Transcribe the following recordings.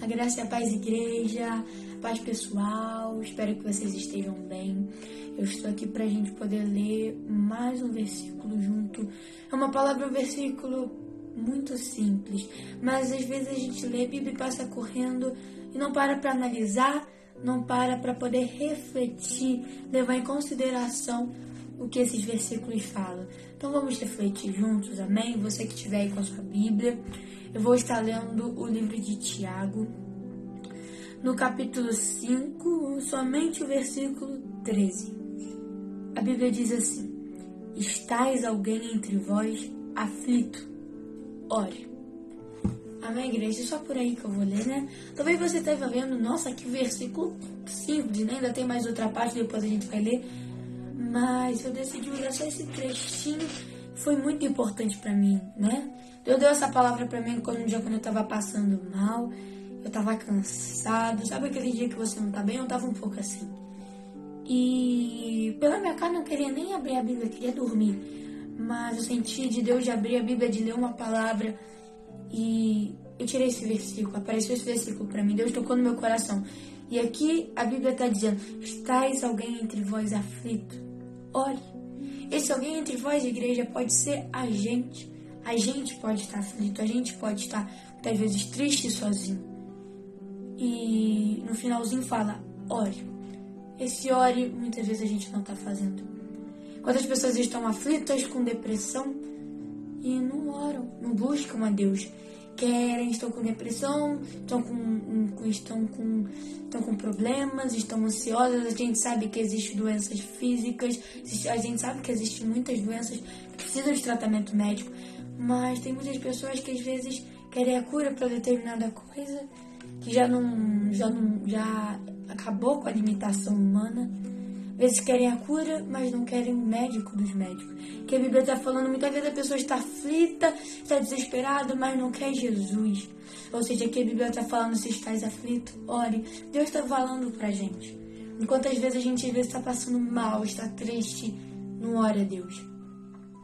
A graça e a paz, igreja, paz pessoal. Espero que vocês estejam bem. Eu estou aqui para a gente poder ler mais um versículo junto. É uma palavra, um versículo muito simples, mas às vezes a gente lê a Bíblia e passa correndo e não para para analisar, não para para poder refletir, levar em consideração o que esses versículos falam. Então vamos refletir juntos, amém? Você que estiver aí com a sua Bíblia. Eu vou estar lendo o livro de Tiago, no capítulo 5, somente o versículo 13. A Bíblia diz assim: Estais alguém entre vós aflito? Ore. Amém, igreja? Só por aí que eu vou ler, né? Talvez você esteja vendo, nossa, que versículo simples, né? Ainda tem mais outra parte, depois a gente vai ler. Mas eu decidi usar só esse trechinho, foi muito importante para mim, né? Deus deu essa palavra para mim quando um dia quando eu tava passando mal, eu tava cansado. Sabe aquele dia que você não tá bem? Eu tava um pouco assim. E pela minha cara não queria nem abrir a Bíblia, queria dormir. Mas eu senti de Deus de abrir a Bíblia, de ler uma palavra. E eu tirei esse versículo, apareceu esse versículo para mim, Deus tocou no meu coração. E aqui a Bíblia está dizendo: Estais alguém entre vós aflito? Ore. Esse alguém entre vós, igreja, pode ser a gente. A gente pode estar aflito, a gente pode estar muitas vezes triste sozinho. E no finalzinho fala, ore. Esse ore muitas vezes a gente não está fazendo. Quantas pessoas estão aflitas com depressão e não oram, não buscam a Deus. Querem, estão com depressão, estão com, estão com, estão com problemas, estão ansiosas. A gente sabe que existem doenças físicas, a gente sabe que existem muitas doenças que precisam de tratamento médico. Mas tem muitas pessoas que às vezes querem a cura para determinada coisa, que já não, já não, já acabou com a limitação humana. Vezes querem a cura, mas não querem o médico dos médicos. Que a Bíblia está falando, muitas vezes a pessoa está aflita, está desesperada, mas não quer Jesus. Ou seja, que a Bíblia está falando, se estás aflito, ore. Deus está falando pra gente. Enquanto às vezes a gente às vezes está passando mal, está triste, não ore a Deus.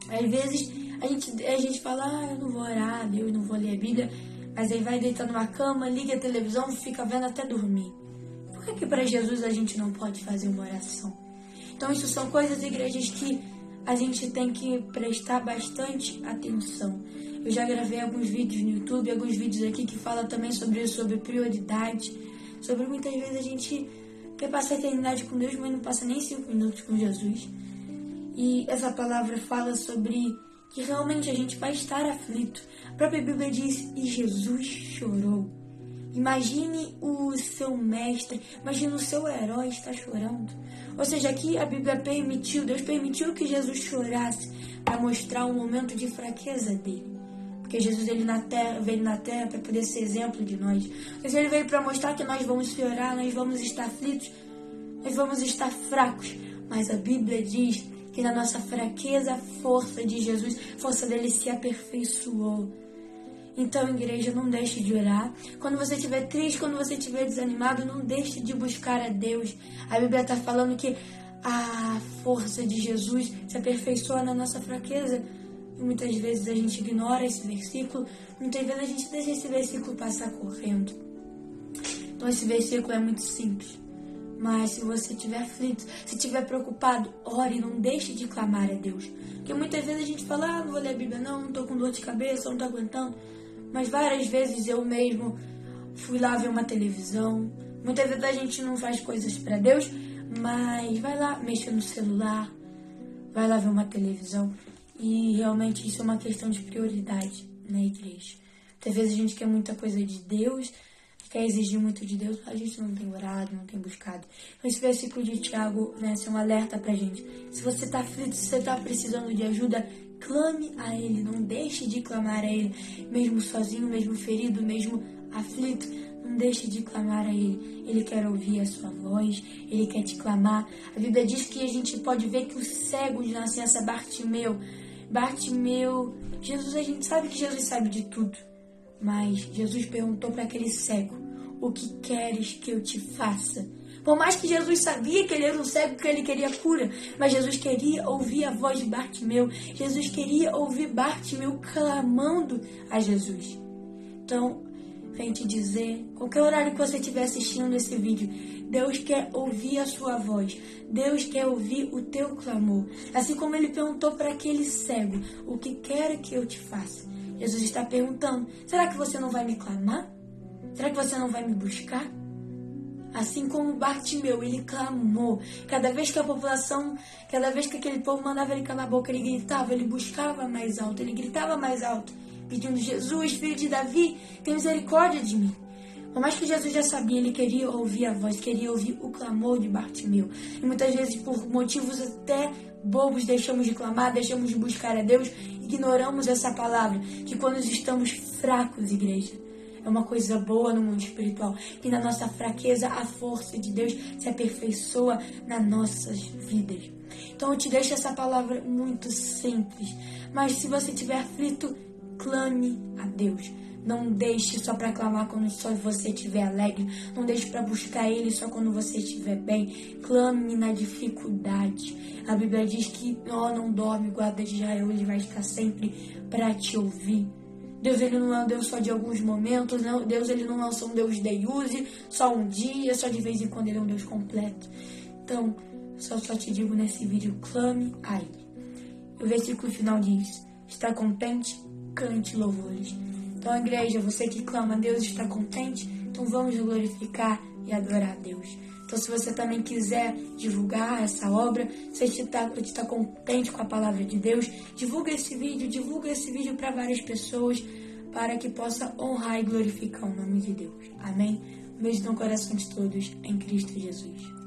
Às vezes a gente, a gente fala, ah, eu não vou orar, Deus, não vou ler a Bíblia, mas aí vai deitar numa cama, liga a televisão, fica vendo até dormir. Por que, que para Jesus a gente não pode fazer uma oração? Então, isso são coisas, igrejas, que a gente tem que prestar bastante atenção. Eu já gravei alguns vídeos no YouTube, alguns vídeos aqui que falam também sobre isso, sobre prioridade, sobre muitas vezes a gente quer passar a eternidade com Deus, mas não passa nem cinco minutos com Jesus. E essa palavra fala sobre que realmente a gente vai estar aflito. A própria Bíblia diz: e Jesus chorou. Imagine o seu mestre, imagine o seu herói estar chorando. Ou seja, aqui a Bíblia permitiu, Deus permitiu que Jesus chorasse para mostrar um momento de fraqueza dele. Porque Jesus ele na terra, veio na terra para poder ser exemplo de nós. Mas ele veio para mostrar que nós vamos chorar, nós vamos estar aflitos, nós vamos estar fracos. Mas a Bíblia diz que na nossa fraqueza a força de Jesus, a força dele se aperfeiçoou. Então, igreja, não deixe de orar. Quando você estiver triste, quando você estiver desanimado, não deixe de buscar a Deus. A Bíblia está falando que a força de Jesus se aperfeiçoa na nossa fraqueza. E muitas vezes a gente ignora esse versículo, muitas vezes a gente deixa esse versículo passar correndo. Então, esse versículo é muito simples. Mas se você estiver aflito, se estiver preocupado, ore, não deixe de clamar a Deus. Porque muitas vezes a gente fala, ah, não vou ler a Bíblia não, não tô com dor de cabeça, não tô aguentando. Mas várias vezes eu mesmo fui lá ver uma televisão. Muitas vezes a gente não faz coisas para Deus, mas vai lá mexer no celular, vai lá ver uma televisão. E realmente isso é uma questão de prioridade na igreja. Muitas vezes a gente quer muita coisa de Deus, quer exigir muito de Deus, a gente não tem orado, não tem buscado. Então, esse versículo de Tiago né, é um alerta pra gente. Se você está aflito, se você está precisando de ajuda, clame a Ele, não deixe de clamar a Ele, mesmo sozinho, mesmo ferido, mesmo aflito. Não deixe de clamar a Ele. Ele quer ouvir a sua voz, Ele quer te clamar. A Bíblia diz que a gente pode ver que o cego de nascença Bartimeu, Bartimeu, Jesus, a gente sabe que Jesus sabe de tudo. Mas Jesus perguntou para aquele cego: O que queres que eu te faça? Por mais que Jesus sabia que ele era um cego, que ele queria cura, mas Jesus queria ouvir a voz de Bartimeu. Jesus queria ouvir Bartimeu clamando a Jesus. Então, vem te dizer, qualquer horário que você estiver assistindo esse vídeo, Deus quer ouvir a sua voz. Deus quer ouvir o teu clamor. Assim como ele perguntou para aquele cego: O que quer que eu te faça? Jesus está perguntando: Será que você não vai me clamar? Será que você não vai me buscar? Assim como Bartimeu, ele clamou. Cada vez que a população, cada vez que aquele povo mandava ele calar a boca, ele gritava, ele buscava mais alto, ele gritava mais alto, pedindo: Jesus, filho de Davi, tem misericórdia de mim. Por mais que Jesus já sabia, ele queria ouvir a voz, queria ouvir o clamor de Bartimeu. E muitas vezes, por motivos até bobos, deixamos de clamar, deixamos de buscar a Deus, ignoramos essa palavra, que quando estamos fracos, igreja, é uma coisa boa no mundo espiritual. E na nossa fraqueza, a força de Deus se aperfeiçoa nas nossas vidas. Então eu te deixo essa palavra muito simples. Mas se você estiver aflito, clame a Deus. Não deixe só para clamar quando só você estiver alegre. Não deixe para buscar Ele só quando você estiver bem. Clame na dificuldade. A Bíblia diz que ó, não dorme, guarda de Israel, Ele vai estar sempre para te ouvir. Deus ele não é um Deus só de alguns momentos, não. Deus ele não é só um Deus de use, só um dia, só de vez em quando ele é um Deus completo. Então, só, só te digo nesse vídeo, clame a Ele. O versículo final diz: Está contente? Cante louvores. Então, igreja, você que clama, Deus está contente? Então vamos glorificar e adorar a Deus. Então, se você também quiser divulgar essa obra, se você está tá contente com a palavra de Deus, divulga esse vídeo, divulga esse vídeo para várias pessoas, para que possa honrar e glorificar o nome de Deus. Amém? Um beijo no coração de todos, em Cristo Jesus.